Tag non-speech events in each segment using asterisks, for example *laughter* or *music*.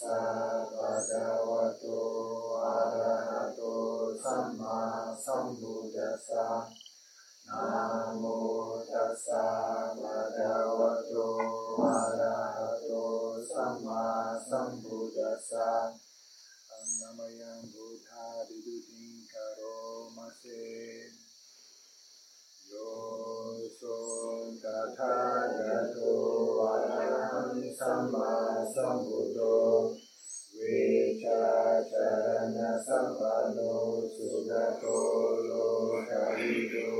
สะปะกวะโตอะระหะโตสัมมาสัมพุทธัสสะนะโมตัสสะปะกวะโตอะระหะโตสัมมาสัมพุทธัสสะอันนามยังพุทธาดิดุติงคารมาเสโยสุตถาคตโตอะระหังสัมมา sambuddho vicacharana sampano sugato lokavido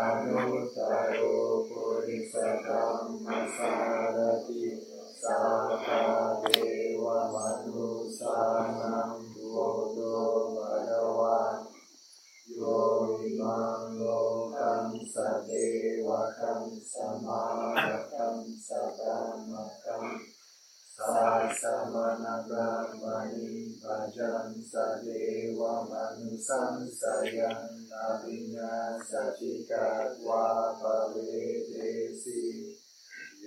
anuttaro purisa dhamma sarati sata deva manusanam buddho bhagavan yo imam lokam sadeva kam samaya สังสยันนาปิญญาสัจิกาควาปเวเตสิโย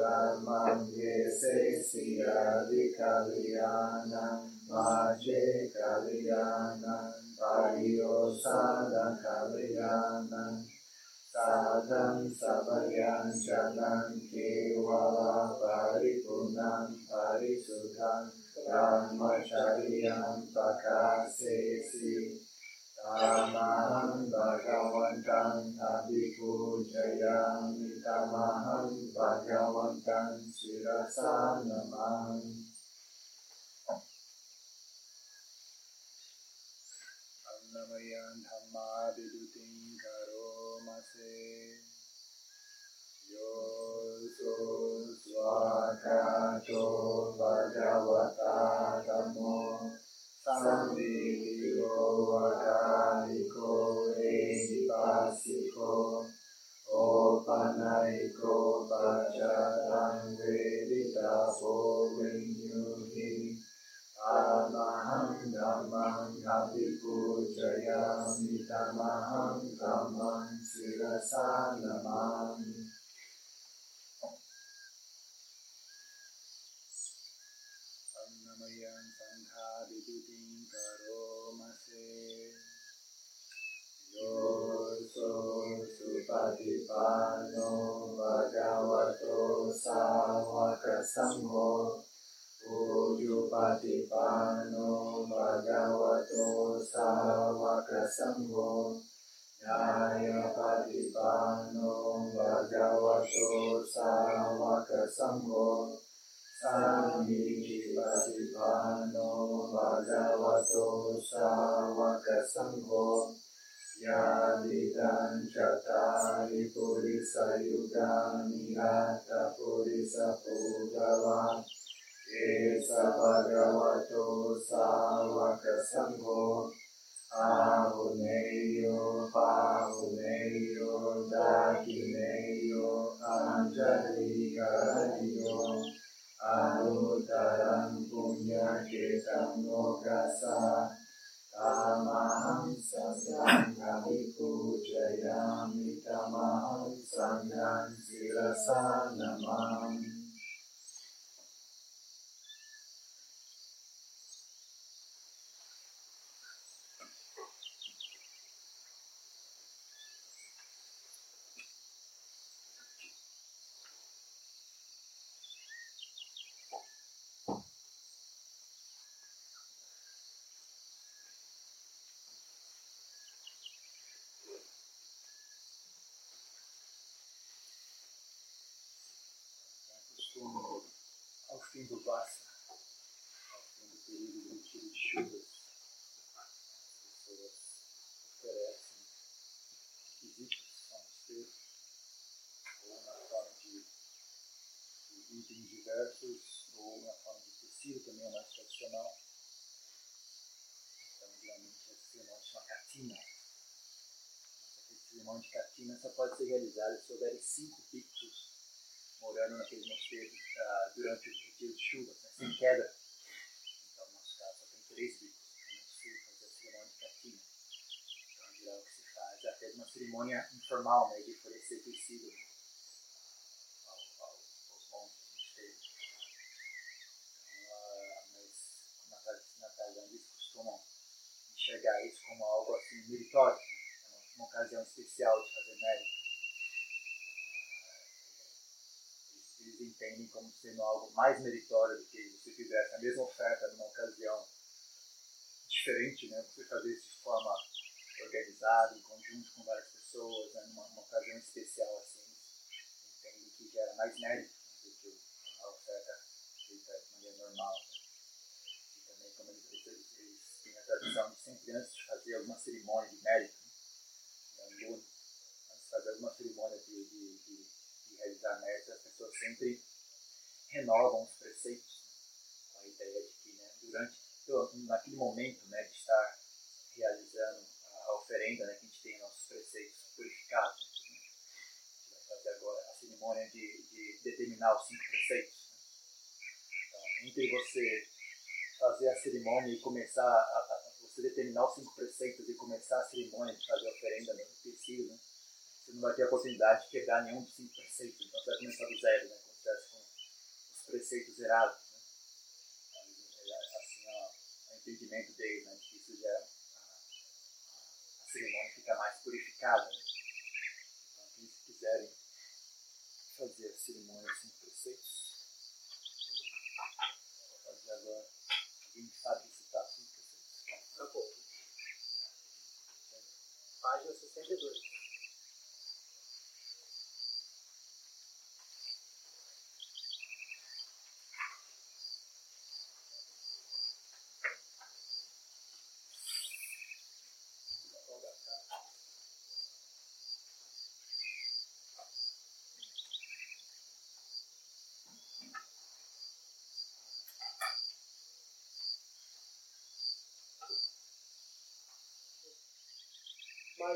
ธรรมเยเสสิอาลิกาลิยานังมาเจกาลิยานังปาริโยสังกาลิยานัง साधं सबयाञ्चनं केवला परिपुनम् Balaman. Annamayan Dhammabidutin Karomase Yoso Swakato Bhagavata Dhammo Sandhiko Vadhariko Edipasiko Opanaiko Vajra โกวิญญูหิอะมหังธัมมังอภิปูชยามิธัมหังธัมมังสิรสานะมัง Lord, so Patipano Bhagavato Savaka Sambho Bhagavato Savaka Sambho Bhagavato Savaka Sambho Samiji Bhagavato Savaka mais tradicional. Então, geralmente, essa cerimônia chama catina. Essa cerimônia de catina só pode ser realizada se houverem cinco pictos morando naquele mosteiro uh, durante o retiro de chuva, né, sem queda. Então, no nosso caso, só tem três bicos, não é possível fazer a cerimônia de catina. Então, em geral, o que se faz é até uma cerimônia informal, né, de oferecer tecido ao, como enxergar isso como algo assim meritório, né? É uma ocasião especial de fazer mérito. Eles entendem como sendo algo mais meritório do que você fizesse a mesma oferta numa ocasião diferente, né? Você fazer isso de forma organizada, em conjunto com várias pessoas, né? numa, ocasião especial assim, entende que gera mais mérito né, do que a oferta feita de maneira normal. Tradição de sempre antes de fazer alguma cerimônia de mérito, né? antes de fazer alguma cerimônia de, de, de, de realizar mérito, as pessoas sempre renovam os preceitos né? com a ideia de que né, durante naquele momento né, de estar realizando a oferenda, né, que a gente tem nossos preceitos purificados. Né, a gente vai fazer agora a cerimônia de, de determinar os cinco preceitos. Né. Então, entre você fazer a cerimônia e começar a, a, você determinar os cinco preceitos e começar a cerimônia de fazer a oferenda no tecido, né, você não vai ter a oportunidade de quebrar nenhum dos cinco preceitos. Então você vai começar do zero, né, com os preceitos zerados. entendimento deles, né? Que isso já a, a, cerimônia fica mais purificada. Né? Então, que quiserem fazer a cerimônia sem preceitos, vou fazer agora. Alguém sabe? Tá. Página 62.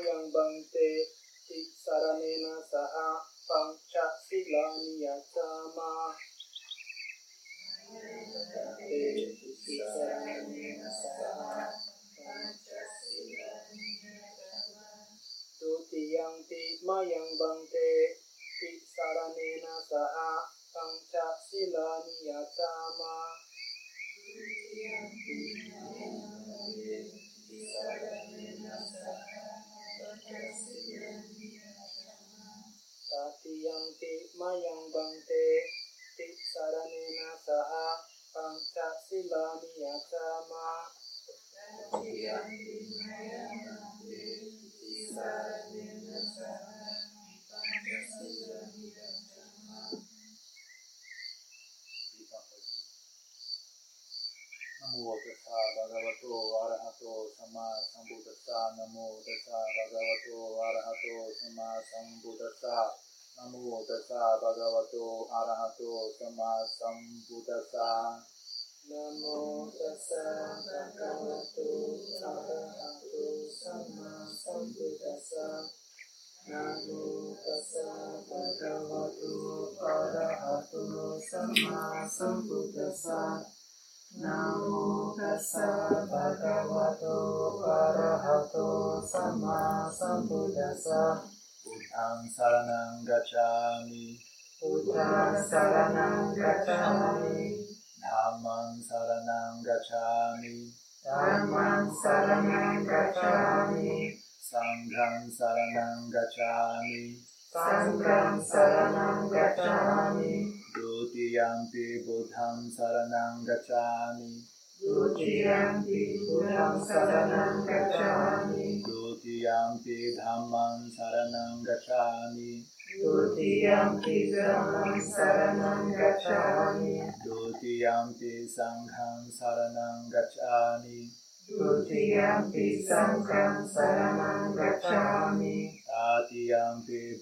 yang bangte yang ba sama sambuddhassa Namo sama sambuddhassa Buddhang saranang gacchami. Buddhang saranang gacchami. Dhammang saranang gacchami. Dhammang saranang gacchami. Sanghang saranang gacchami Sanghang saranang gacchami द्वितीयं ते बुद्धं शरणं गच्छामि। द्वितीयं ते बुद्धं शरणं गच्छामि। द्वितीयं ते धम्मं शरणं गच्छामि। द्वितीयं सङ्घं शरणं गच्छामि। द्वितीयं सङ्घं शरणं गच्छामि।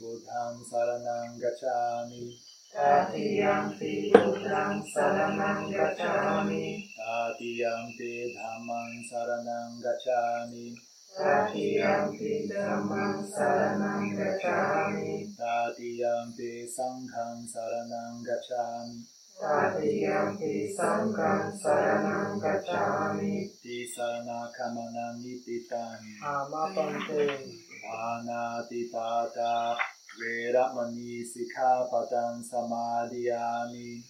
बुद्धं शरणं गच्छामि। Tatiyampi buddhang saranang gacchami Tatiyampi dhammang saranang gacchami Tatiyampi dhammang saranang gacchami Tatiyampi sanghang saranang gacchami Tatiyampi sanghang saranang gacchami Tisana kamana nititani Amapante Anatipata Veramani Sikhapadang Samadhiyami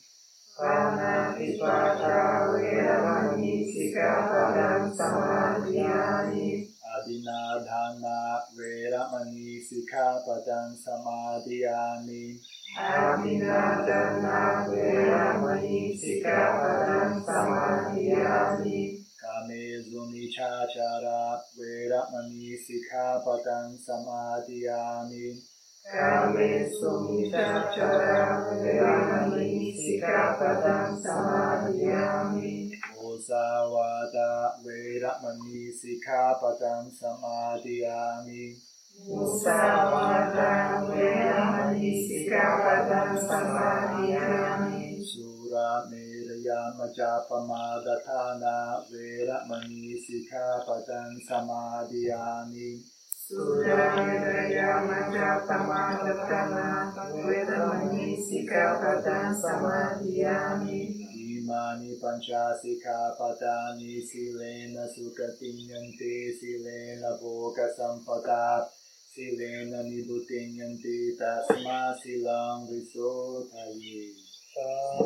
Panatipata Veramani Sikapadang Samadhiyami Adinadhana Veramani Sikkhapadam Samadhiyami Adinadana Veramani Sikkhapadam Samadhiyami Kamezu Nichachara Veramani Sikkhapadam Samadhiyami Salve sumita charangamani sikapadam samadhyami. Musawada veramani sikapadam samadhyami. Musawada veramani sikapadam samadhyami. Sura merayama japamadatana veramani sikapadam samadhyami. Suraya Maja Pamagatana Vedamani Sikapatan Samadhyami Imani Panchasika Patani Silena Sukatinyanti Silena Boga Sampata ni Nibutinyanti Tasma Silang Visotayi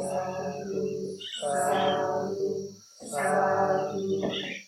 Sadhu Sadhu Sadhu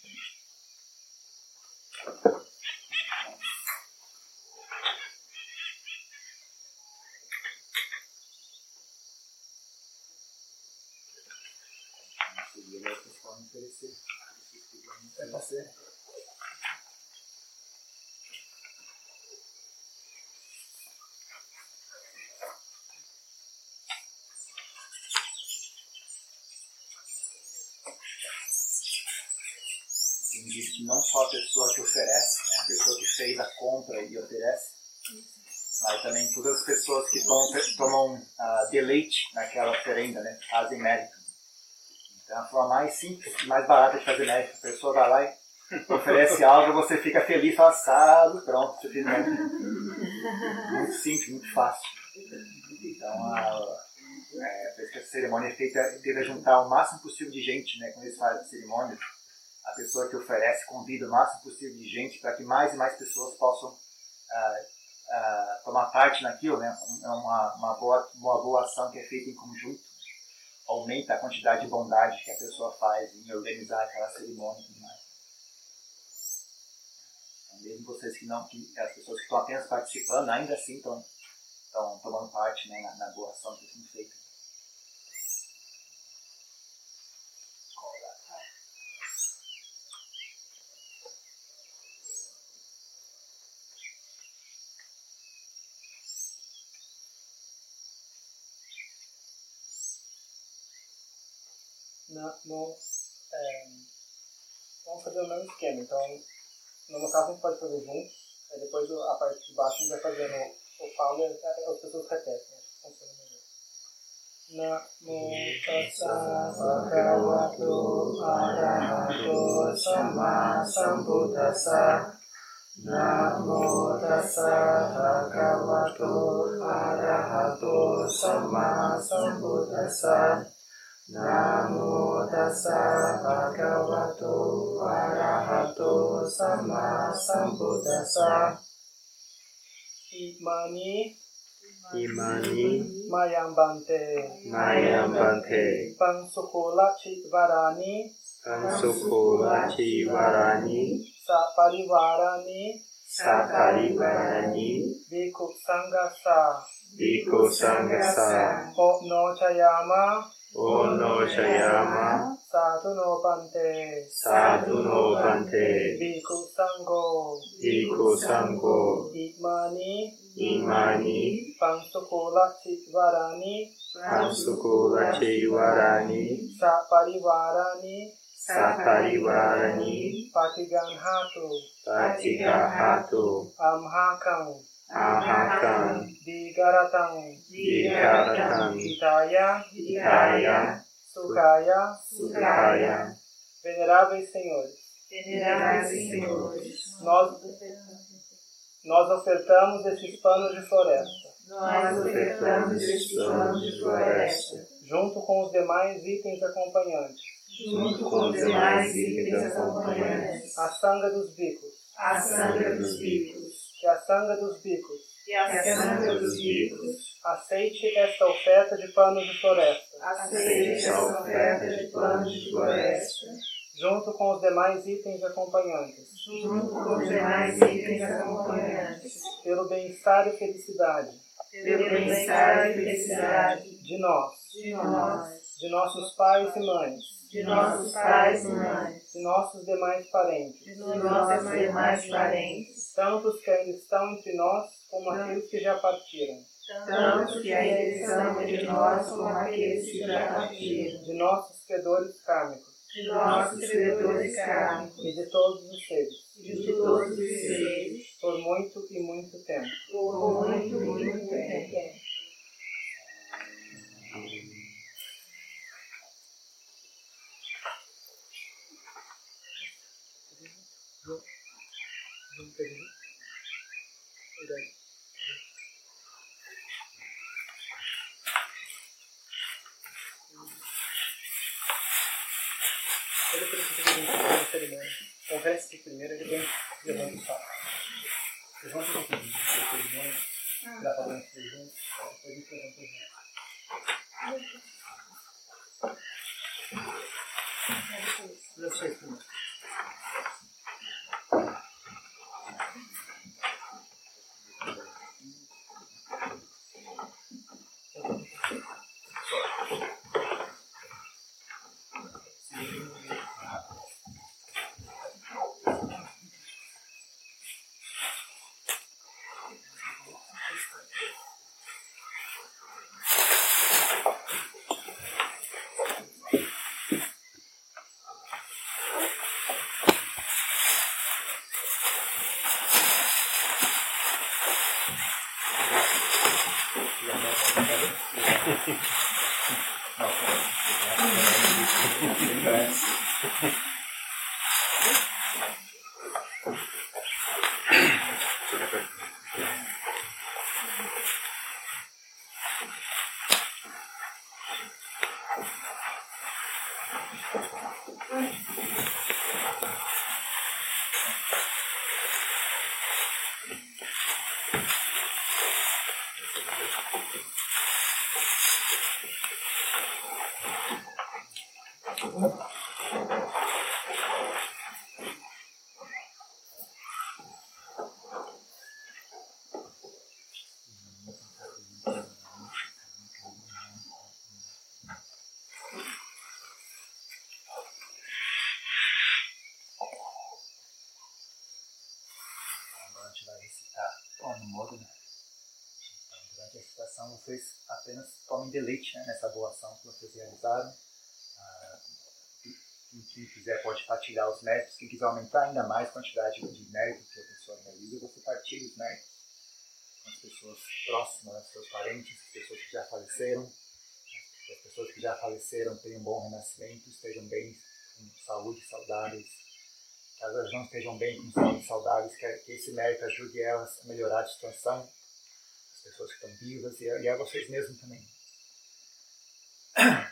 tomam, tomam ah, deleite naquela oferenda, né, fazem mérito. Então, a forma mais simples e mais barata de fazer mérito. A pessoa vai lá e *laughs* oferece algo, você fica feliz, assado, pronto, você fez mérito. Muito simples, muito fácil. Então, a, é, por isso que essa cerimônia é feita, tenta juntar o máximo possível de gente, né, quando eles fazem a cerimônia. A pessoa que oferece convida o máximo possível de gente para que mais e mais pessoas possam ah, ah, tomar parte naquilo, né? É uma, uma, boa, uma boa ação que é feita em conjunto. Aumenta a quantidade de bondade que a pessoa faz em organizar aquela cerimônia e tudo mais. Então, mesmo vocês que não, que, as pessoas que estão apenas participando, ainda assim estão, estão tomando parte né, na, na boa ação que está sendo feita. Na, no, é, vamos fazer o mesmo esquema. Então, no caso, a gente pode fazer juntos. Aí depois a parte de baixo a gente vai fazendo o falo e as pessoas repetem. Acho que funciona melhor. Namo tassa bhagavato arahato sama sambuddhassa Namo tassa bhagavato arahato sama sambuddhassa Namo tassa bhagavato arahato sama sambuddhassa. Imani. Imani. Mayambante. Mayam Bante Pansukola Chitvarani Pansukula Chivarani Saparivarani. Saparivarani. Bhikkhu Sangasa Bhikkhu Sangasa Ono Chayama uno se llama Saturno Pante, Saturno Pante, Biku Sango, Biku Sango, Imani, Imani, Pansukula Chivarani, Pansukula Chivarani, Sapariwarani, Sapariwarani, Patiganhatu, Patiganhatu, Amhakam, amhakang amhakang Digaratang Viharatang Hitaya Hitaya Sukaya Sukaya Veneráveis Senhores. Veneráveis Senhores, Nós, nós ofertamos esses panos de floresta, nós ofertamos estes planos de floresta, junto com os demais itens acompanhantes, junto com os demais itens acompanhantes, a sanga dos bicos, a sangra dos bicos, que a sanga dos bicos e a sangra dos bicos, aceite esta oferta de panos de floresta, aceite essa oferta de planos de floresta, junto com os demais itens acompanhantes, junto com os demais itens acompanhantes, pelo bem-estar e felicidade. Pelo bem-estar e felicidade. De nós, de nós, de nossos pais e mães, de nossos pais e mães, de nossos demais parentes, de nossos demais parentes, tantos que ainda estão entre nós como aqueles que já partiram, tanto que ainda estão entre nós como aqueles que já partiram, de nossos credores kármicos. De nossos credores kármicos. E de todos os seres, e de todos os seres, por muito e muito tempo. por muito e muito tempo. Partilhar os méritos. Quem quiser aumentar ainda mais a quantidade de méritos que a pessoa realiza, você partilha os méritos com as pessoas próximas, seus parentes, as pessoas que já faleceram. Que as pessoas que já faleceram tenham um bom renascimento, estejam bem, com saúde, saudáveis caso elas não estejam bem, com saúde saudáveis, que, que esse mérito ajude elas a melhorar a situação, as pessoas que estão vivas e e a vocês mesmos também. *clears throat*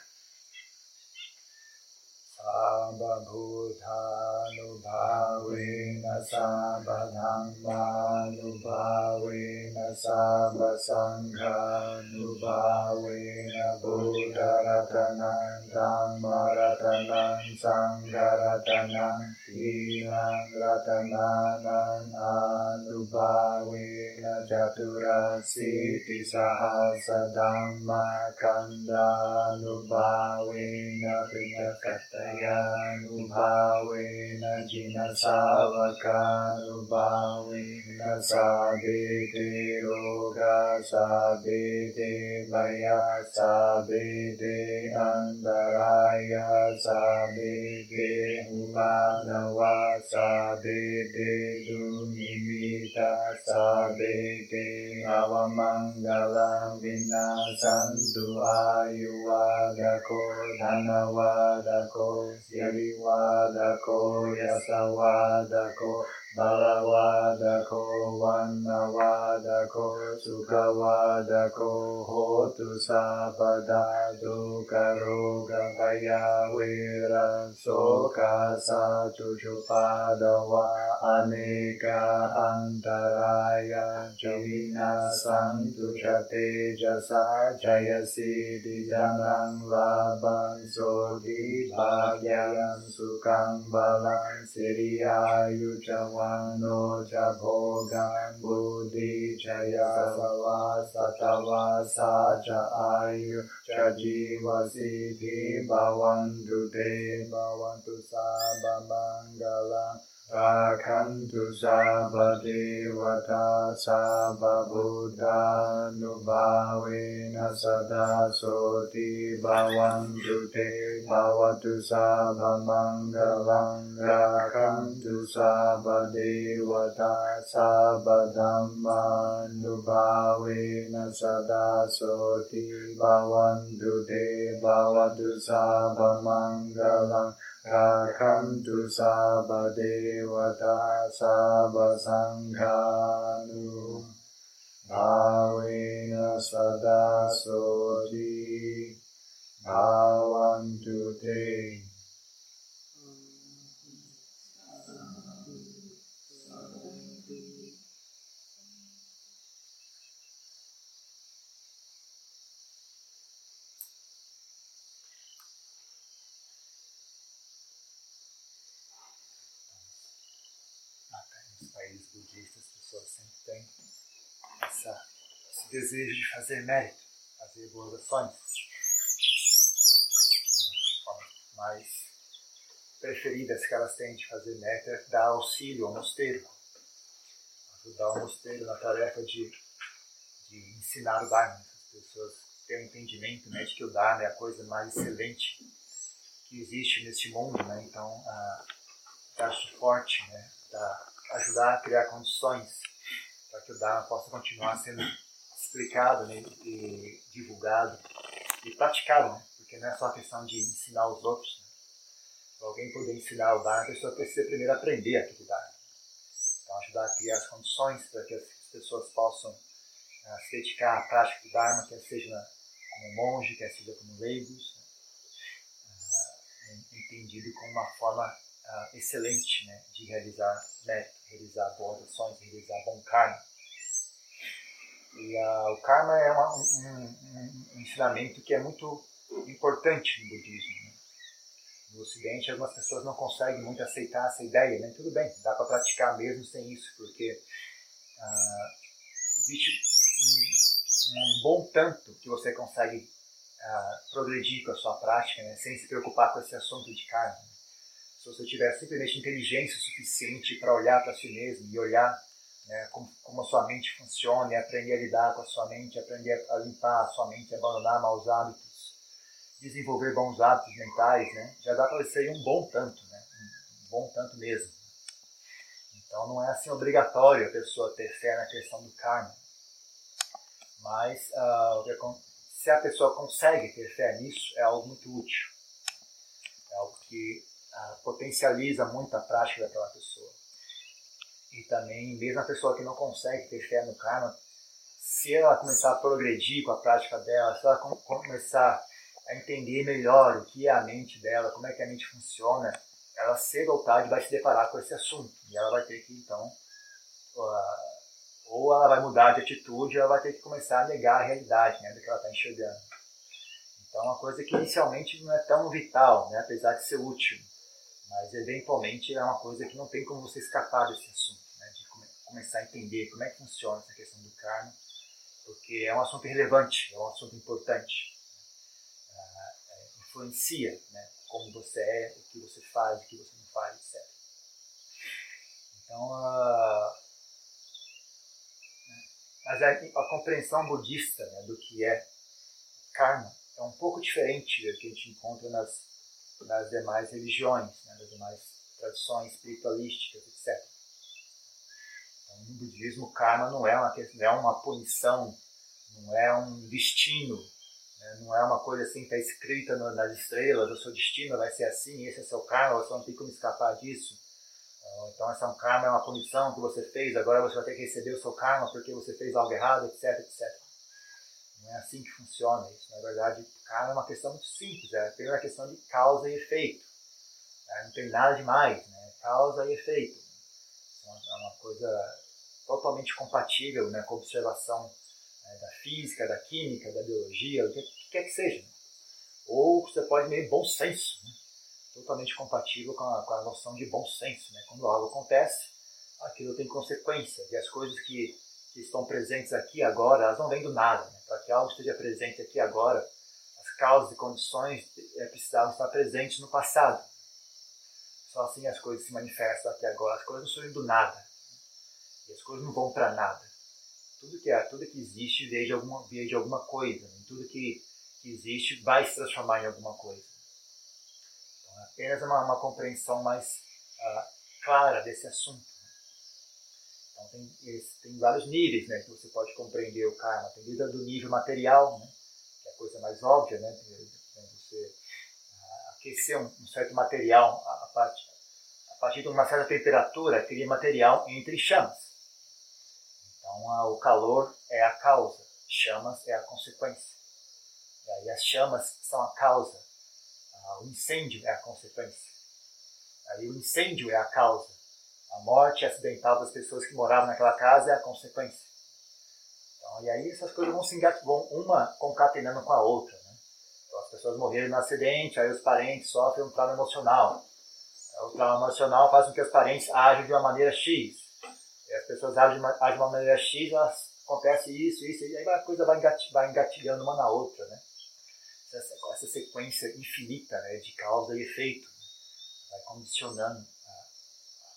Sababhutanubhaveന sabadhammanubhaveన sabasanghanubhaveन buddharatanam dhammaratanaṁ sangharatanaṁ dīnaṁ ratananaṁ anubhaveన chaturasiti sahasdhammakandhanubhaveన pinakataya Karubawe Najina Savaka Rubawe Nasabete Roga Sabete Baya Sabete Andaraya Sabete Umanava Sabete Dunimita Sabete Avamangalam Vinasantu Ayuvadako Dhanavadako यदि वादको balawadako wanawadako sukawadako hotu sabada dukaro kaya wira soka satu jupada wa aneka antara antaraya jawina santu teja sa jaya si sidi danang labang sodi bagyang sukang balang siriayu jawa नो च भोगाम्बुधि च य वा स च आयुश्च जीवसिद्धि भवन् दुते भवतु सा भङ्गला Rakantu sabadevata sababhutanubhavena sada soti bhavantu te bhavatu sabhamangalam Rakantu sabadevata sabadhammanubhavena sada soti bhavantu te bhavatu sabhamangalam Devata Sabha Sanghanu Bhavena Sada Soti Bhavantu Te desejo de fazer mérito, fazer boas ações. Mais preferidas que elas têm de fazer mérito é dar auxílio ao mosteiro, ajudar o mosteiro na tarefa de, de ensinar o Dharma. As pessoas têm um entendimento né, de que o Dharma é a coisa mais excelente que existe neste mundo, né? então ah, acho forte, né? Da, ajudar a criar condições para que o Dharma possa continuar sendo explicado né? divulgado e praticado, né? porque não é só questão de ensinar os outros. Né? Alguém poder ensinar o Dharma, a pessoa precisa primeiro aprender aquele Dharma. Então, ajudar a criar as condições para que as pessoas possam uh, se dedicar à prática do Dharma, quer seja como monge, quer seja como leigos, né? uh, entendido como uma forma uh, excelente né, de realizar mérito, realizar boas ações, realizar bom karma. E uh, o karma é uma, um, um, ensinamento que é muito importante no budismo. Né? No Ocidente, algumas pessoas não conseguem muito aceitar essa ideia. Né? Tudo bem, dá para praticar mesmo sem isso, porque uh, existe um, um, bom tanto que você consegue uh, progredir com a sua prática, né? sem se preocupar com esse assunto de karma. Né? Se você tiver simplesmente inteligência suficiente para olhar para si mesmo e olhar né, como, como, a sua mente funciona, e aprender a lidar com a sua mente, aprender a limpar a sua mente, abandonar maus hábitos, desenvolver bons hábitos mentais, né, já dá para ser um bom tanto, né, um bom tanto mesmo. Então não é assim obrigatório a pessoa ter fé na questão do karma, mas uh, se a pessoa consegue ter fé nisso, é algo muito útil, é algo que uh, potencializa muito a prática daquela pessoa. E também, mesmo a pessoa que não consegue ter fé no karma, se ela começar a progredir com a prática dela, se ela com, começar a entender melhor o que é a mente dela, como é que a mente funciona, ela cedo ou tarde vai se deparar com esse assunto. E ela vai ter que, então, uh, ou ela vai mudar de atitude, ou ela vai ter que começar a negar a realidade né, do que ela está enxergando. Então, é uma coisa que inicialmente não é tão vital, né, apesar de ser útil. Mas, eventualmente, é uma coisa que não tem como você escapar desse assunto, começar a entender como é que funciona essa questão do karma, porque é um assunto relevante, é um assunto importante. Uh, influencia né, como você é, o que você faz, o que você não faz, etc. Então, uh, mas a, a compreensão budista né, do que é karma é um pouco diferente do que a gente encontra nas, nas demais religiões, né, nas demais tradições espiritualísticas, etc. No budismo, karma não é uma, não é uma punição, não é um destino, né, não é uma coisa assim que está escrita nas estrelas, o seu destino vai ser assim, esse é seu karma, você não tem como escapar disso. Então, então essa é um karma, é uma punição que você fez, agora você vai ter que receber o seu karma porque você fez algo errado, etc, etc. Não é assim que funciona isso. Na verdade, karma é uma questão muito simples, é apenas uma questão de causa e efeito. Né? Não tem nada demais, né? causa e efeito. Então, é uma coisa totalmente compatível né, com a observação né, da física, da química, da biologia, o que, que quer que seja. Ou você pode meio bom senso, né? totalmente compatível com a, com a noção de bom senso. Né? Quando algo acontece, aquilo tem consequência. E as coisas que, que estão presentes aqui agora, elas não vêm do nada. Né? Para que algo esteja presente aqui agora, as causas e condições é, precisavam estar presentes no passado. Só assim as coisas se manifestam aqui agora. As coisas não surgem do nada. E as coisas não vão para nada. Tudo que, é, tudo que existe veio de alguma, de alguma coisa. Né? Tudo que, que existe vai se transformar em alguma coisa apenas uma, uma compreensão mais uh, clara desse assunto. Né? Então tem, tem vários níveis né, que você pode compreender o karma. Tem desde do nível material, né, que é a coisa mais óbvia, né, você uh, aquecer um, um, certo material a, a, a partir de uma certa temperatura, aquele material entre chamas. Então o calor é a causa, chamas é a consequência. E aí as chamas são a causa o incêndio é a consequência. Aí o incêndio é a causa. A morte acidental das pessoas que moravam naquela casa é a consequência. Então, e aí essas coisas vão se vão uma concatenando com a outra. Né? Então, as pessoas morreram no acidente, aí os parentes sofrem um trauma emocional. O trauma emocional faz com que os parentes ajam de uma maneira X. As pessoas agem agem de uma maneira X, elas, acontece isso, isso, e aí a coisa vai, engatilhando uma na outra. Né? essa, essa sequência infinita né, de causa e efeito. Né, vai condicionando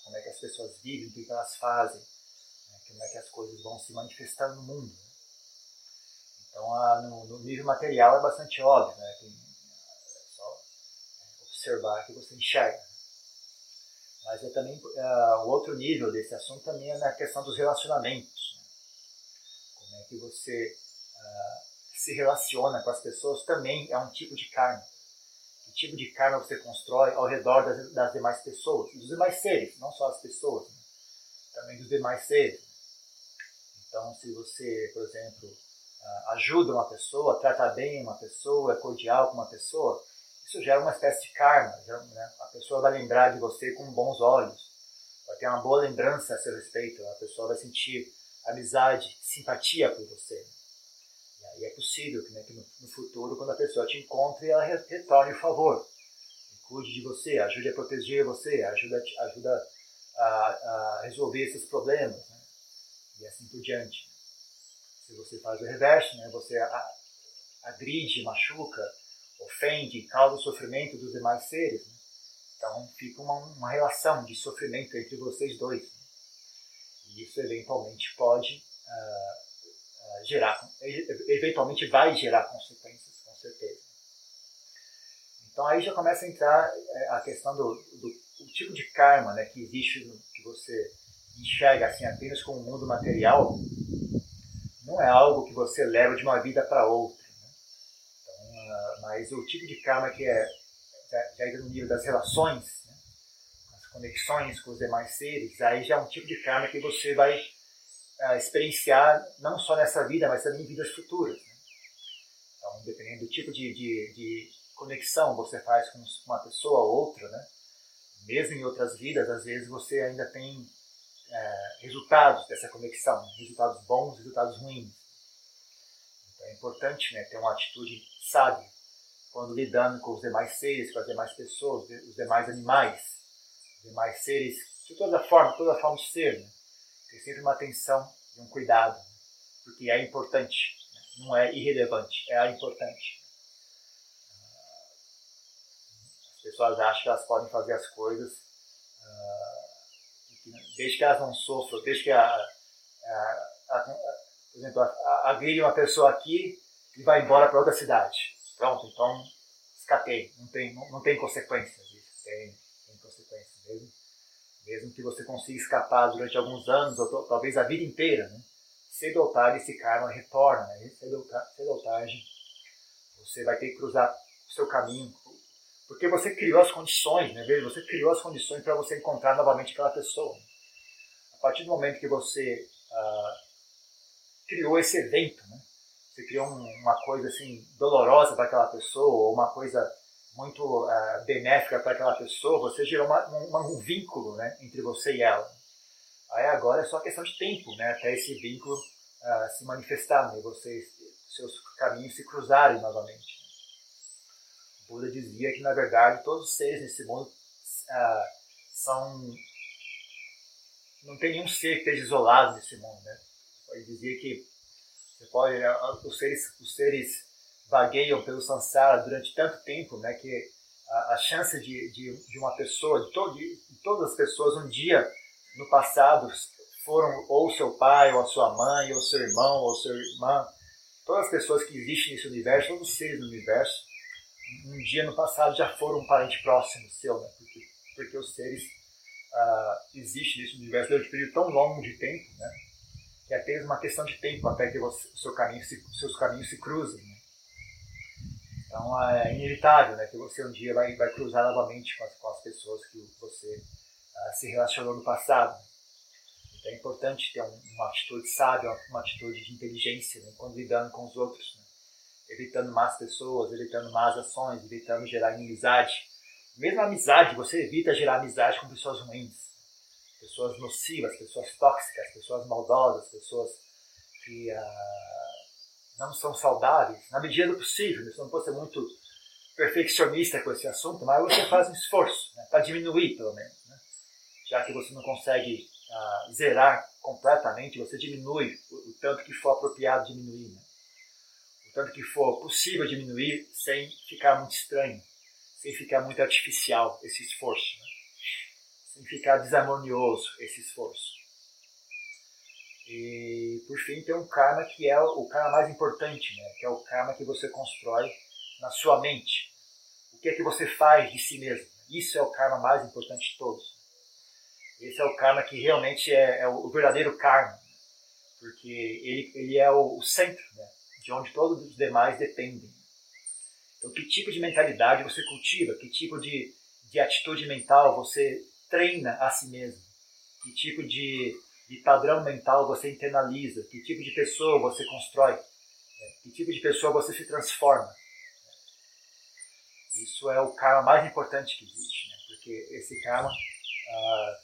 como é que as pessoas vivem, o que elas fazem, né, como é que as coisas vão se manifestando no mundo. Né. Então, a, no, no, nível material é bastante óbvio, né, tem, é só é, observar que você enxerga. Mas é também uh, o outro nível desse assunto também é na questão dos relacionamentos. Né. Como é que você uh, se relaciona com as pessoas também é um tipo de karma. Que tipo de karma você constrói ao redor das, das demais pessoas, dos demais seres, não só as pessoas, né? também dos demais seres. Então, se você, por exemplo, ah, ajuda uma pessoa, trata bem uma pessoa, é cordial com uma pessoa, isso gera uma espécie de karma. Né? A pessoa vai lembrar de você com bons olhos, vai ter uma boa lembrança a seu respeito, a pessoa vai sentir amizade, simpatia por você. E é possível né, que no, no, futuro, quando a pessoa te encontre, ela retorne o favor. Cuide de você, ajude a proteger você, ajuda, ajuda a, a resolver esses problemas. Né? E assim por diante. Se você faz o reverso, né, você agride, machuca, ofende, causa sofrimento dos demais seres. Né? Então fica uma, uma relação de sofrimento entre vocês dois. Né? E isso eventualmente pode uh, gerar, eventualmente vai gerar consequências, com certeza. Então aí já começa a entrar é, a questão do, do, do tipo de karma né, que existe, que você enxerga assim apenas como um mundo material, não é algo que você leva de uma vida para outra. Mas o tipo de karma que é já, no nível das relações, né? as conexões com os demais seres, aí já é um tipo de karma que você vai uh, experienciar não só nessa vida, mas também em vidas futuras. Né? Então, dependendo do tipo de, de, de, conexão você faz com uma pessoa ou outra, né? mesmo em outras vidas, às vezes você ainda tem uh, resultados dessa conexão, resultados bons, resultados ruins. Então, é importante né, ter uma atitude sábia quando lidando com os demais seres, com as demais pessoas, os demais animais, os demais seres, de toda forma, toda forma de ser. Né? ter sempre uma atenção e um cuidado, porque é importante, não é irrelevante, é importante. As pessoas acham que elas podem fazer as coisas desde que elas não sofram, desde que a, a, a, por exemplo, agride uma pessoa aqui e vai embora para outra cidade. Pronto, então escapei, não tem, não, não tem consequências isso, tem, tem consequências mesmo mesmo que você consiga escapar durante alguns anos, ou talvez a vida inteira, né? cedo ou tarde esse karma retorna, né? cedo, ou tarde você vai ter que cruzar o seu caminho, Porque você criou as condições, né? Veja, você criou as condições para você encontrar novamente aquela pessoa. A partir do momento que você ah, criou esse evento, né? Você criou um, uma coisa assim dolorosa para aquela pessoa, ou uma coisa muito uh, benéfica para aquela pessoa, você gerou uma, uma, um vínculo né, entre você e ela. Aí agora é só questão de tempo, né, até esse vínculo uh, se manifestar, né, vocês, seus caminhos se cruzarem novamente. O Buda dizia que, na verdade, todos os seres nesse mundo uh, são. Não tem nenhum ser que esteja isolado nesse mundo. Né? Ele dizia que você pode, os seres, os seres vagueiam pelo samsara durante tanto tempo, né, que a, a chance de, de, de, uma pessoa, de, to, de, de, todas as pessoas um dia no passado foram ou seu pai, ou a sua mãe, ou seu irmão, ou sua irmã, todas as pessoas que existem nesse universo, todos os seres do universo, um dia no passado já foram um parente próximo seu, né, porque, porque os seres uh, existem nesse universo durante um período tão longo de tempo, né, é apenas uma questão de tempo até que você, seu caminho se, seus caminhos se cruzem. Né. Então é inevitável né, que você um dia vai, vai cruzar novamente com as, com as pessoas que você uh, se relacionou no passado. Então é importante ter um, uma atitude sábia, uma, atitude de inteligência né, quando lidando com os outros, né, evitando más pessoas, evitando más ações, evitando gerar inimizade. Mesmo amizade, você evita gerar amizade com pessoas ruins, pessoas nocivas, pessoas tóxicas, pessoas maldosas, pessoas que uh, não são saudáveis, na medida do possível. Você não pode ser muito perfeccionista com esse assunto, mas você faz um esforço né, para diminuir, pelo menos. Né? Já que você não consegue uh, zerar completamente, você diminui o, o, tanto que for apropriado diminuir. Né? O tanto que for possível diminuir sem ficar muito estranho, sem ficar muito artificial esse esforço. Sem ficar desarmonioso esse esforço. E por fim tem um karma que é o karma mais importante, né? que é o karma que você constrói na sua mente. O que é que você faz de si mesmo? Isso é o karma mais importante de todos. Esse é o karma que realmente é, é o verdadeiro karma, porque ele, ele é o, o centro, né? de onde todos os demais dependem. Então, que tipo de mentalidade você cultiva? Que tipo de, de atitude mental você treina a si mesmo? Que tipo de de padrão mental você internaliza, que tipo de pessoa você constrói, né? que tipo de pessoa você se transforma. Isso é o karma mais importante que existe, né? porque esse karma, ah,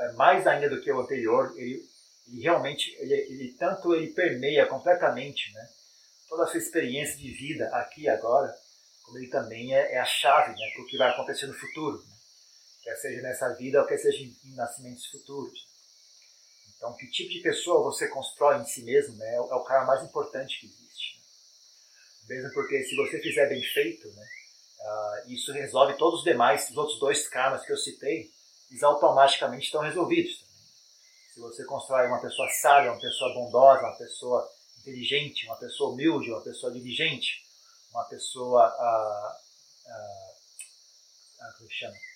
é mais ainda do que o anterior, ele, ele realmente, ele, ele, tanto ele permeia completamente né? toda a sua experiência de vida aqui e agora, como ele também é, é a chave né? para o que vai acontecer no futuro, né? Quer seja nessa vida ou quer seja em nascimentos futuros. Então, que tipo de pessoa você constrói em si mesmo né, é o cara mais importante que existe. Né? Mesmo porque se você fizer bem feito, né, uh, isso resolve todos os demais, os outros dois karmas que eu citei, eles automaticamente estão resolvidos. Também. Se você constrói uma pessoa sábia, uma pessoa bondosa, uma pessoa inteligente, uma pessoa humilde, uma pessoa diligente, uma pessoa uh, uh, como chama?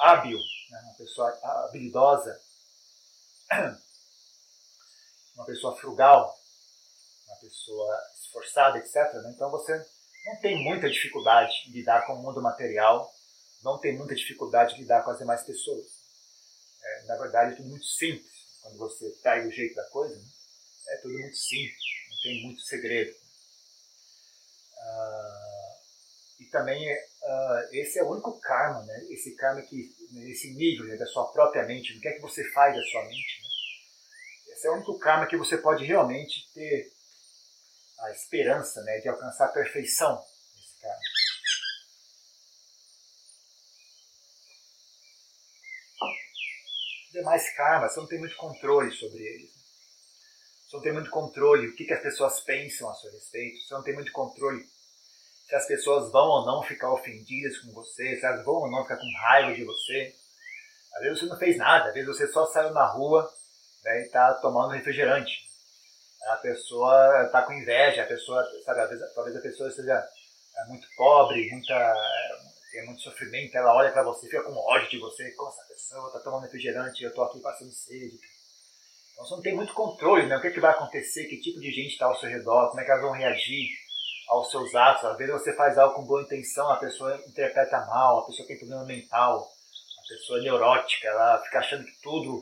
Hábil, né, uma pessoa habilidosa, *clears throat* uma pessoa frugal, uma pessoa esforçada, etc. Né? Então você não tem muita dificuldade em lidar com o mundo material, não tem muita dificuldade em lidar com as demais pessoas. É, na verdade, é tudo muito simples. Quando você pega o jeito da coisa, né? é tudo muito simples, não tem muito segredo. Uh, e também uh, esse é o único karma, né? esse karma que, nesse nível né, da sua própria mente, o que é que você faz da sua mente. Né? Esse é o único karma que você pode realmente ter a esperança né, de alcançar a perfeição nesse karma. Os demais karmas, você não tem muito controle sobre eles. Você não tem muito controle o que, que as pessoas pensam a seu respeito. Você não tem muito controle se as pessoas vão ou não ficar ofendidas com você, se elas vão ou não ficar com raiva de você. Às vezes você não fez nada, às vezes você só saiu na rua né, e está tomando refrigerante. A pessoa está com inveja, a pessoa, sabe, vezes, talvez a pessoa seja é, muito pobre, muita, é, tem muito sofrimento, ela olha para você, fica com ódio de você, como essa pessoa está tomando refrigerante, eu estou aqui passando sede. Então você não tem muito controle, né? O que, é que vai acontecer, que tipo de gente está ao seu redor, como é que elas vão reagir aos seus atos. Às vezes você faz algo com boa intenção, a pessoa interpreta mal, a pessoa tem problema mental, a pessoa é neurótica, ela fica achando que tudo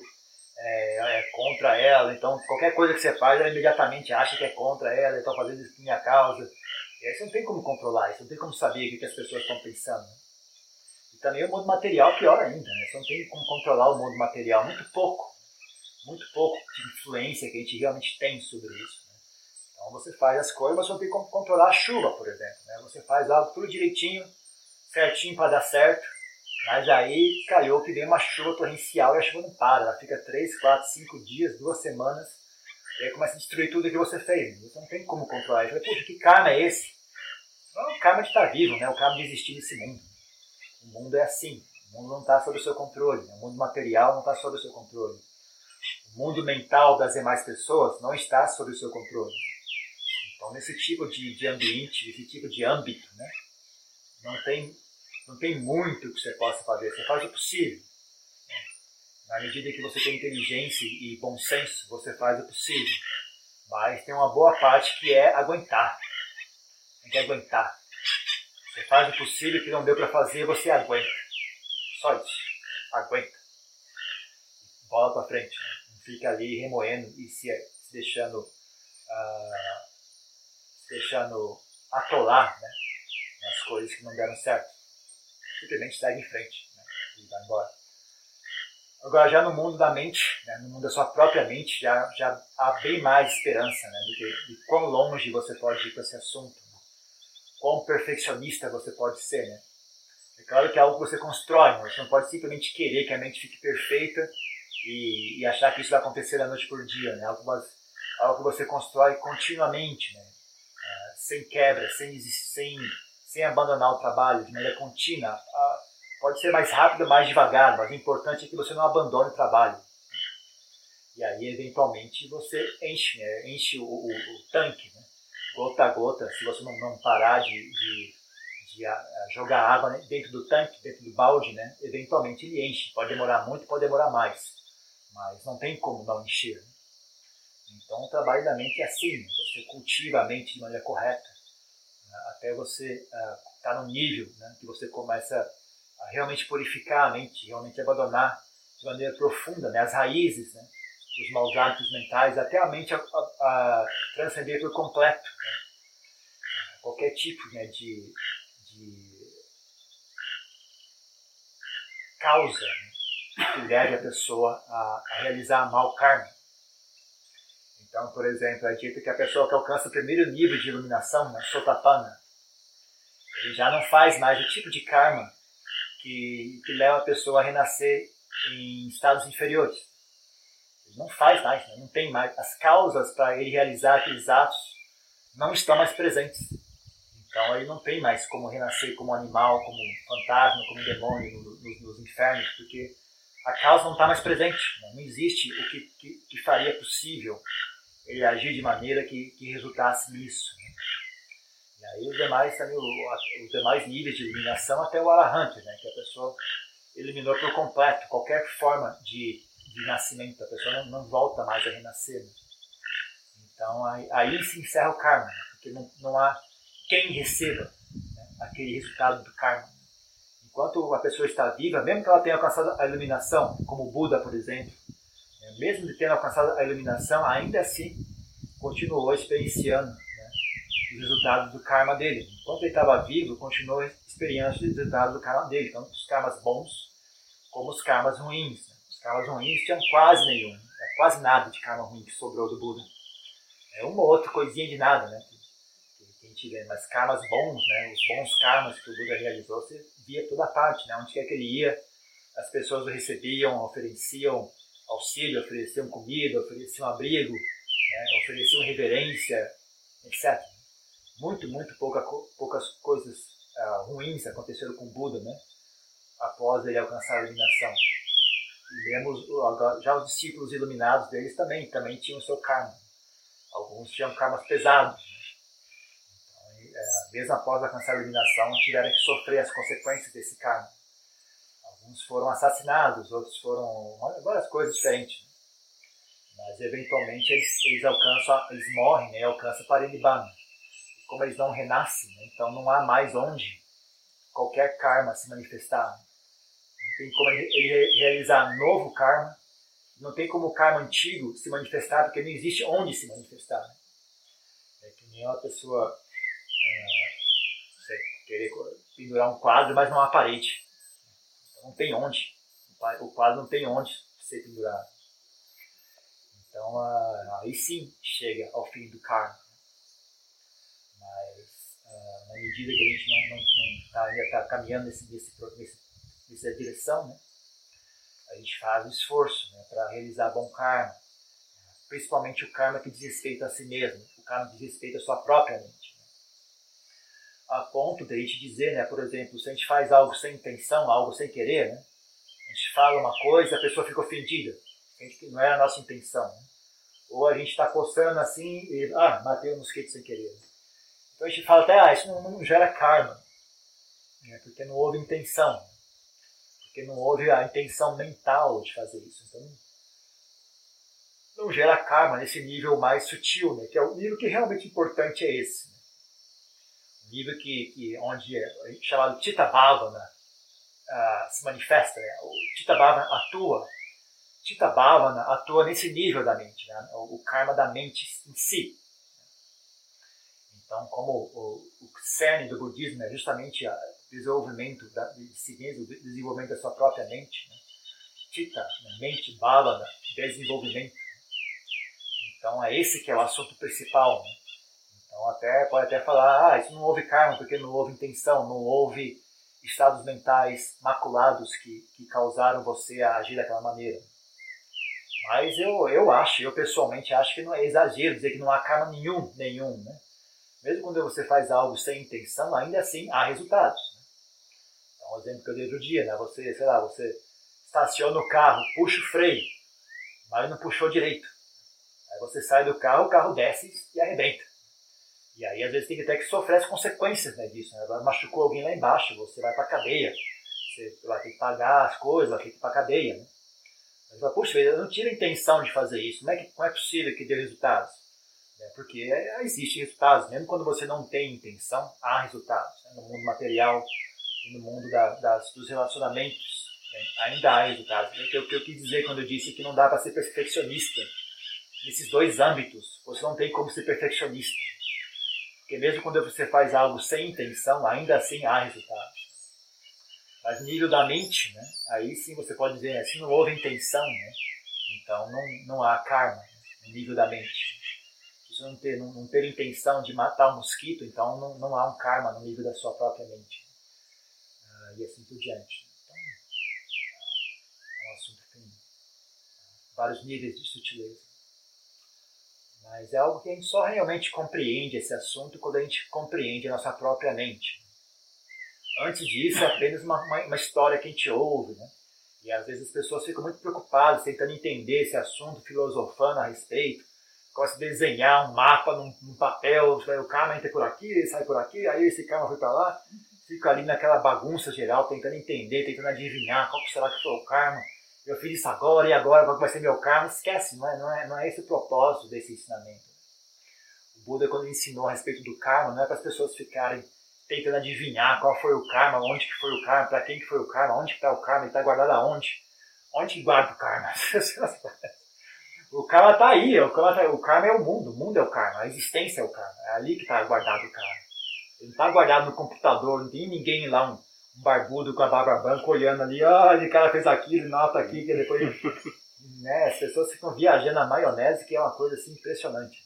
é, é, contra ela. Então, qualquer coisa que você faz, ela imediatamente acha que é contra ela, está fazendo isso por minha causa. E aí você não tem como controlar isso, não tem como saber o que as pessoas estão pensando. E também o mundo material, pior ainda, né? Você não tem como controlar o mundo material, muito pouco. Muito pouco de influência que a gente realmente tem sobre isso. Então você faz as coisas, mas você tem como controlar a chuva, por exemplo. Né? Você faz algo tudo direitinho, certinho para dar certo, mas aí caiu que veio uma chuva torrencial e a chuva não para. Ela fica 3, 4, 5 dias, duas semanas, e aí começa a destruir tudo que você fez. Você não tem como controlar isso. Poxa, que karma é esse? Não, o karma de estar vivo, né? o karma de existir nesse mundo. O mundo é assim. O mundo não está sob o seu controle. O mundo material não está sob o seu controle. O mundo mental das demais pessoas não está sob o seu controle. Então, nesse tipo de, de ambiente, nesse tipo de âmbito, né? não, tem, não tem muito que você possa fazer. Você faz o possível. Né? Na medida que você tem inteligência e bom senso, você faz o possível. Mas tem uma boa parte que é aguentar. Tem que aguentar. Você faz o possível que não deu para fazer, você aguenta. Só isso. Aguenta. Bola para frente. Né? Não fica ali remoendo e se, se deixando, uh, deixando atolar né? nas coisas que não deram certo. Simplesmente segue em frente né? e vai embora. Agora, já no mundo da mente, né? no mundo da sua própria mente, já, já há bem mais esperança né? do que de quão longe você pode ir com esse assunto quão perfeccionista você pode ser, né? É claro que é algo que você constrói, né? você não pode simplesmente querer que a mente fique perfeita e, e achar que isso vai acontecer da noite por dia, né? Algo, algo que você constrói continuamente, né? Sem quebra, sem, sem, sem abandonar o trabalho de maneira contínua. Pode ser mais rápido, mais devagar, mas o importante é que você não abandone o trabalho. E aí, eventualmente, você enche, né? enche o, o, o tanque, né? gota a gota, se você não, não parar de, de, de jogar água dentro do tanque, dentro do balde, né, eventualmente ele enche. Pode demorar muito, pode demorar mais, mas não tem como não encher. Né? Então o trabalho da mente é assim, você cultiva a mente de maneira correta, né, até você estar uh, tá no nível né, que você começa a realmente purificar a mente, realmente abandonar de maneira profunda né, as raízes, né, dos maus hábitos mentais, até a mente a, a, a transcender por completo. Né? Qualquer tipo né, de, de causa né, que leve a pessoa a, a realizar mal karma. Então, por exemplo, é dito que a pessoa que alcança o primeiro nível de iluminação, né, Sotapana, ele já não faz mais o tipo de karma que, que leva a pessoa a renascer em estados inferiores não faz mais, né? não tem mais. As causas para ele realizar aqueles atos não estão mais presentes. Então ele não tem mais como renascer como animal, como fantasma, como demônio nos, nos infernos, porque a causa não está mais presente. Né? Não existe o que, que, que, faria possível ele agir de maneira que, que resultasse nisso. Né? E aí os demais, também, os demais níveis de iluminação até o Arahant, né? que a pessoa eliminou por completo qualquer forma de de nascimento, a pessoa não, não volta mais a renascer. Né? Então aí, aí, se encerra o karma, né? porque não, não há quem receba né? aquele resultado do karma. Enquanto a pessoa está viva, mesmo que ela tenha alcançado a iluminação, como o Buda, por exemplo? Mesmo de tendo alcançado a iluminação, ainda assim continuou experienciando né? os resultados do karma dele. Enquanto ele estava vivo, continuou experienciando os resultados do karma dele, tanto os karmas bons como os karmas ruins. Né? karmas ruins tinham quase nenhum, né? quase nada de karma ruim que sobrou do Buda. É uma ou outra coisinha de nada, né? Mas karmas bons, né? Os bons karmas que o Buda realizou, você via toda parte, né? Onde quer que ele ia, as pessoas o recebiam, ofereciam auxílio, ofereciam comida, ofereciam abrigo, né? ofereciam reverência, etc. Muito, muito pouca, poucas coisas uh, ruins aconteceram com Buda, né? Após ele alcançar a iluminação. E vemos já os discípulos iluminados deles também, também tinham seu karma. Alguns tinham karmas pesados. Então, é, mesmo após alcançar a iluminação, tiveram que sofrer as consequências desse karma. Alguns foram assassinados, outros foram várias coisas diferentes. Mas eventualmente eles, eles alcançam, eles morrem né, alcançam Parinibbana. como eles não renascem, né? então não há mais onde qualquer karma se manifestar. Não tem como ele, realizar novo karma, não tem como o karma antigo se manifestar, porque não existe onde se manifestar. É que nem uma pessoa é, querer pendurar um quadro, mas não há parede. Não tem onde. O quadro não tem onde ser pendurado. Então ah, aí sim chega ao fim do karma. Mas ah, na medida que a gente não, não, não tá, ainda está caminhando nesse, nesse, nessa direção, né, a gente faz o esforço né, para realizar bom karma. Principalmente o karma que diz respeito a si mesmo, o karma que diz respeito à sua própria mente. Né. A ponto de a gente dizer, né, por exemplo, se a gente faz algo sem intenção, algo sem querer, né, a gente fala uma coisa a pessoa fica ofendida. Não é a nossa intenção. Né? Ou a gente está coçando assim e, ah, matei um mosquito sem querer. Então a gente fala até, ah, isso não, não gera karma. Né? Porque não houve intenção. Porque não houve a intenção mental de fazer isso. Então não gera karma nesse nível mais sutil, né? que é o nível que realmente importante é esse. Né? O nível que, que onde é, chamado Tita Bhavana, uh, se manifesta, né? o Tita Bhavana atua, Tita Bhavana atua nesse nível da mente, né? o, o, karma da mente em si. Então, como o, o cerne do budismo é justamente o desenvolvimento, da, seguir o desenvolvimento da sua própria mente, né? Tita, né? mente, Bhavana, desenvolvimento. Então, é esse que é o assunto principal. Né? Então, até, pode até falar, ah, isso não houve karma porque não houve intenção, não houve estados mentais maculados que, que causaram você a agir daquela maneira. Mas eu, eu acho, eu pessoalmente acho que não é exagero dizer que não há karma nenhum, nenhum, né? Mesmo quando você faz algo sem intenção, ainda assim há resultados. Né? Então, um exemplo que eu dei outro dia, né? Você, sei lá, você estaciona o carro, puxa o freio, mas não puxou direito. Aí você sai do carro, o carro desce e arrebenta. E aí, às vezes, tem até que sofrer as consequências né, disso. Né? Machucou alguém lá embaixo, você vai para cadeia. Você vai ter que pagar as coisas, vai ter que ir para cadeia. Né? Mas, puxa, eu não tive a intenção de fazer isso. Como é, que, como é possível que dê resultados? É porque é, existem resultados. Mesmo quando você não tem intenção, há resultados. Né? No mundo material no mundo da, das, dos relacionamentos, né? ainda há resultados. É o que eu quis dizer quando eu disse que não dá para ser perfeccionista. Nesses dois âmbitos, você não tem como ser perfeccionista. Porque mesmo quando você faz algo sem intenção, ainda assim há resultados. Mas nível da mente, né, aí sim você pode dizer, né, se não houve intenção, né, então não, não há karma né, no nível da mente. Se você não ter, não, não ter intenção de matar um mosquito, então não, não há um karma no nível da sua própria mente. Ah, e assim por diante. Então, é um assunto que tem vários níveis de sutileza. Mas é algo que a gente só realmente compreende esse assunto quando a gente compreende a nossa própria mente. Antes disso, é apenas uma, uma, uma história que a gente ouve, né? E às vezes as pessoas ficam muito preocupadas, tentando entender esse assunto, filosofando a respeito. Começa a desenhar um mapa num, num papel, o karma entra por aqui, ele sai por aqui, aí esse karma foi para lá. Fica ali naquela bagunça geral, tentando entender, tentando adivinhar qual será que foi o karma eu fiz isso agora e agora, qual vai ser meu karma? Esquece, não é, não, é, não é esse o propósito desse ensinamento. O Buda, quando ensinou a respeito do karma, não é para as pessoas ficarem tentando adivinhar qual foi o karma, onde que foi o karma, para quem que foi o karma, onde está o karma, ele está guardado aonde? Onde guarda o karma? *laughs* o karma está aí, o karma, tá, o karma é o mundo, o mundo é o karma, a existência é o karma, é ali que está guardado o karma. Ele não está guardado no computador, não tem ninguém lá, um, barbudo com a barba branca olhando ali, ó, oh, cara fez aquilo, nota aqui, que depois. *laughs* né, as pessoas ficam viajando na maionese, que é uma coisa assim impressionante.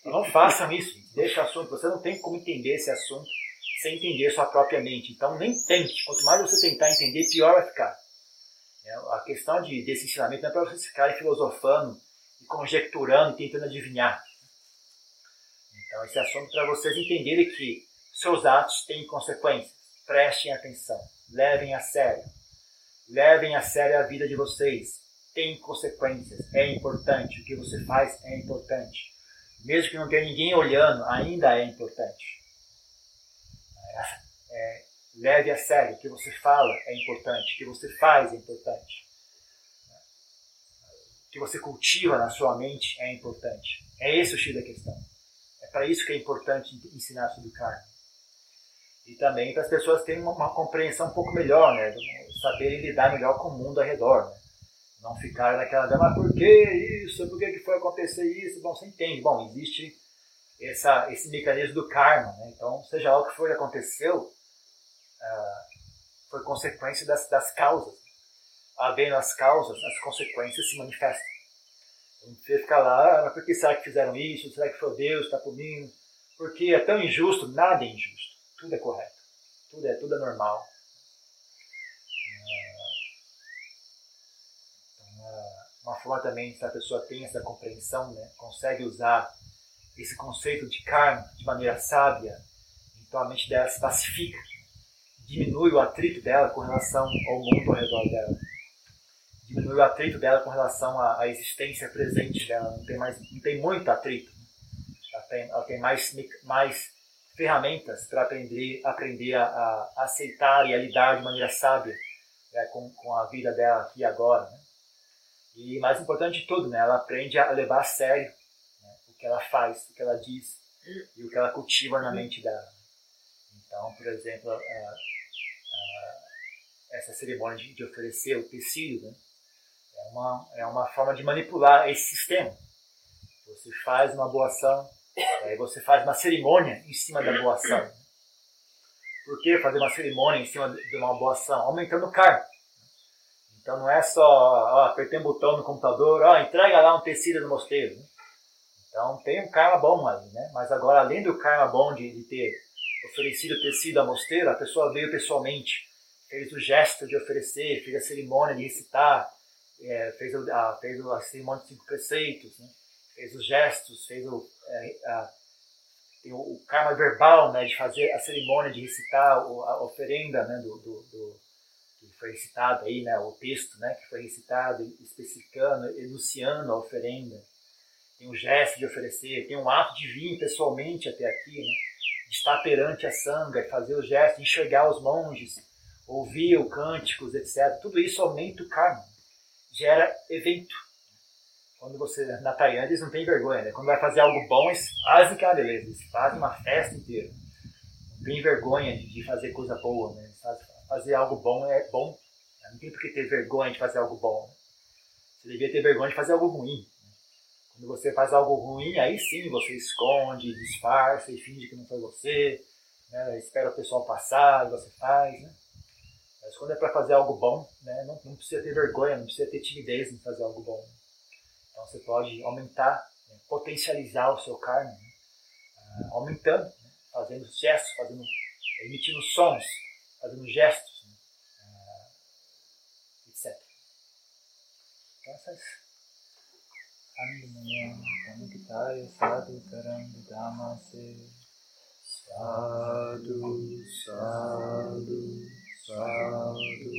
Então, não façam isso, deixa o assunto. Você não tem como entender esse assunto sem entender sua própria mente. Então nem tente. Quanto mais você tentar entender, pior vai ficar. É, a questão de, desse ensinamento não é para vocês ficarem filosofando e conjecturando tentando adivinhar. Então esse assunto é para vocês entenderem que seus atos têm consequências prestem atenção, levem a sério. Levem a sério a vida de vocês. Tem consequências, é importante. O que você faz é importante. Mesmo que não tenha ninguém olhando, ainda é importante. É, é, leve a sério. O que você fala é importante. O que você faz é importante. O que você cultiva na sua mente é importante. É esse o X da questão. É para isso que é importante ensinar sobre karma. E também para as pessoas terem uma, uma, compreensão um pouco melhor, né? Saberem lidar melhor com o mundo ao redor, né? Não ficar naquela, mas por que isso? Por que, que foi acontecer isso? Bom, você entende. Bom, existe essa, esse mecanismo do karma, né? Então, seja o que for que aconteceu, uh, foi consequência das, das causas. Havendo as causas, as consequências se manifestam. Então, você fica lá, ah, mas por que será que fizeram isso? Será que foi Deus está punindo? Porque é tão injusto? Nada é injusto. Tudo é correto. Tudo é, tudo é normal. Então, uma forma também, se a pessoa tem essa compreensão, né, consegue usar esse conceito de karma de maneira sábia, então a mente dela se pacifica, diminui o atrito dela com relação ao mundo ao redor dela, diminui o atrito dela com relação à, à existência presente dela, não tem mais, não tem muito atrito, ela tem, ela tem mais, mais ferramentas para aprender, aprender a, a, aceitar e a lidar de maneira sábia né, com, com a vida dela aqui e agora. Né? E mais importante de tudo, né, ela aprende a levar a sério que ela faz, o que ela diz e o que ela cultiva na mente dela. Então, por exemplo, a, a, essa cerimônia de, de, oferecer o tecido né, é, uma, é uma forma de manipular esse sistema. Você faz uma boa ação, aí você faz uma cerimônia em cima da boa ação. Por que fazer uma cerimônia em cima de uma boa ação? Aumentando o karma. Então não é só ó, um botão no computador, ó, entrega lá um tecido no mosteiro. Né? Então tem um karma bom ali, né? Mas agora, além do karma bom de, de ter oferecido tecido à mosteira, a pessoa veio pessoalmente, fez o gesto de oferecer, fez a cerimônia de recitar, é, fez, a, fez a cerimônia de cinco preceitos, né? Fez os gestos, fez o, é, a, o, o, karma verbal né? de fazer a cerimônia de recitar a oferenda né? do, do, do que foi recitado aí, né? o texto né? que foi recitado, especificando, enunciando a oferenda tem um gesto de oferecer, tem um ato de vir pessoalmente até aqui, né? de estar perante a sanga, fazer o gesto, enxergar os monges, ouvir os cânticos, etc. Tudo isso aumenta o karma, gera evento. Quando você, na Tailândia, eles não tem vergonha, né? Quando vai fazer algo bom, eles fazem que é uma beleza, eles fazem uma festa inteira. Não tem vergonha de, fazer coisa boa, né? Fazer algo bom é bom. Não tem por que ter vergonha de fazer algo bom. Você devia ter vergonha de fazer algo ruim. Quando você faz algo ruim, aí sim você esconde, disfarça e finge que não foi você, né? espera o pessoal passar e você faz. Né? Mas quando é para fazer algo bom, né? não, não, precisa ter vergonha, não precisa ter timidez em fazer algo bom. Então você pode aumentar, né? potencializar o seu karma, né? ah, aumentando, né? fazendo gestos, fazendo, emitindo sons, fazendo gestos, né? ah, etc. Então essas Andamaya Panikitaya Sadhu Sadhu Sadhu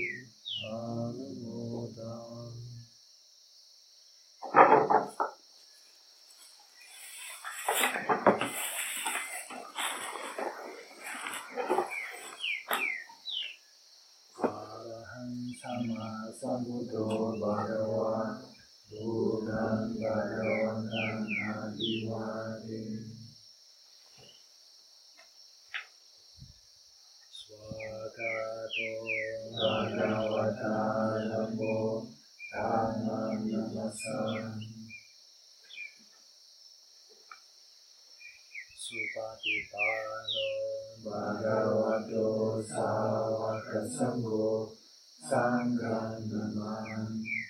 Sadhu Sammasambuddho Bhagavan Buddhan Bhagavanan Adivadin Swagato Bhagavata Namo Supatipano Bhagavato Sāvaka Sangho Sangha Namami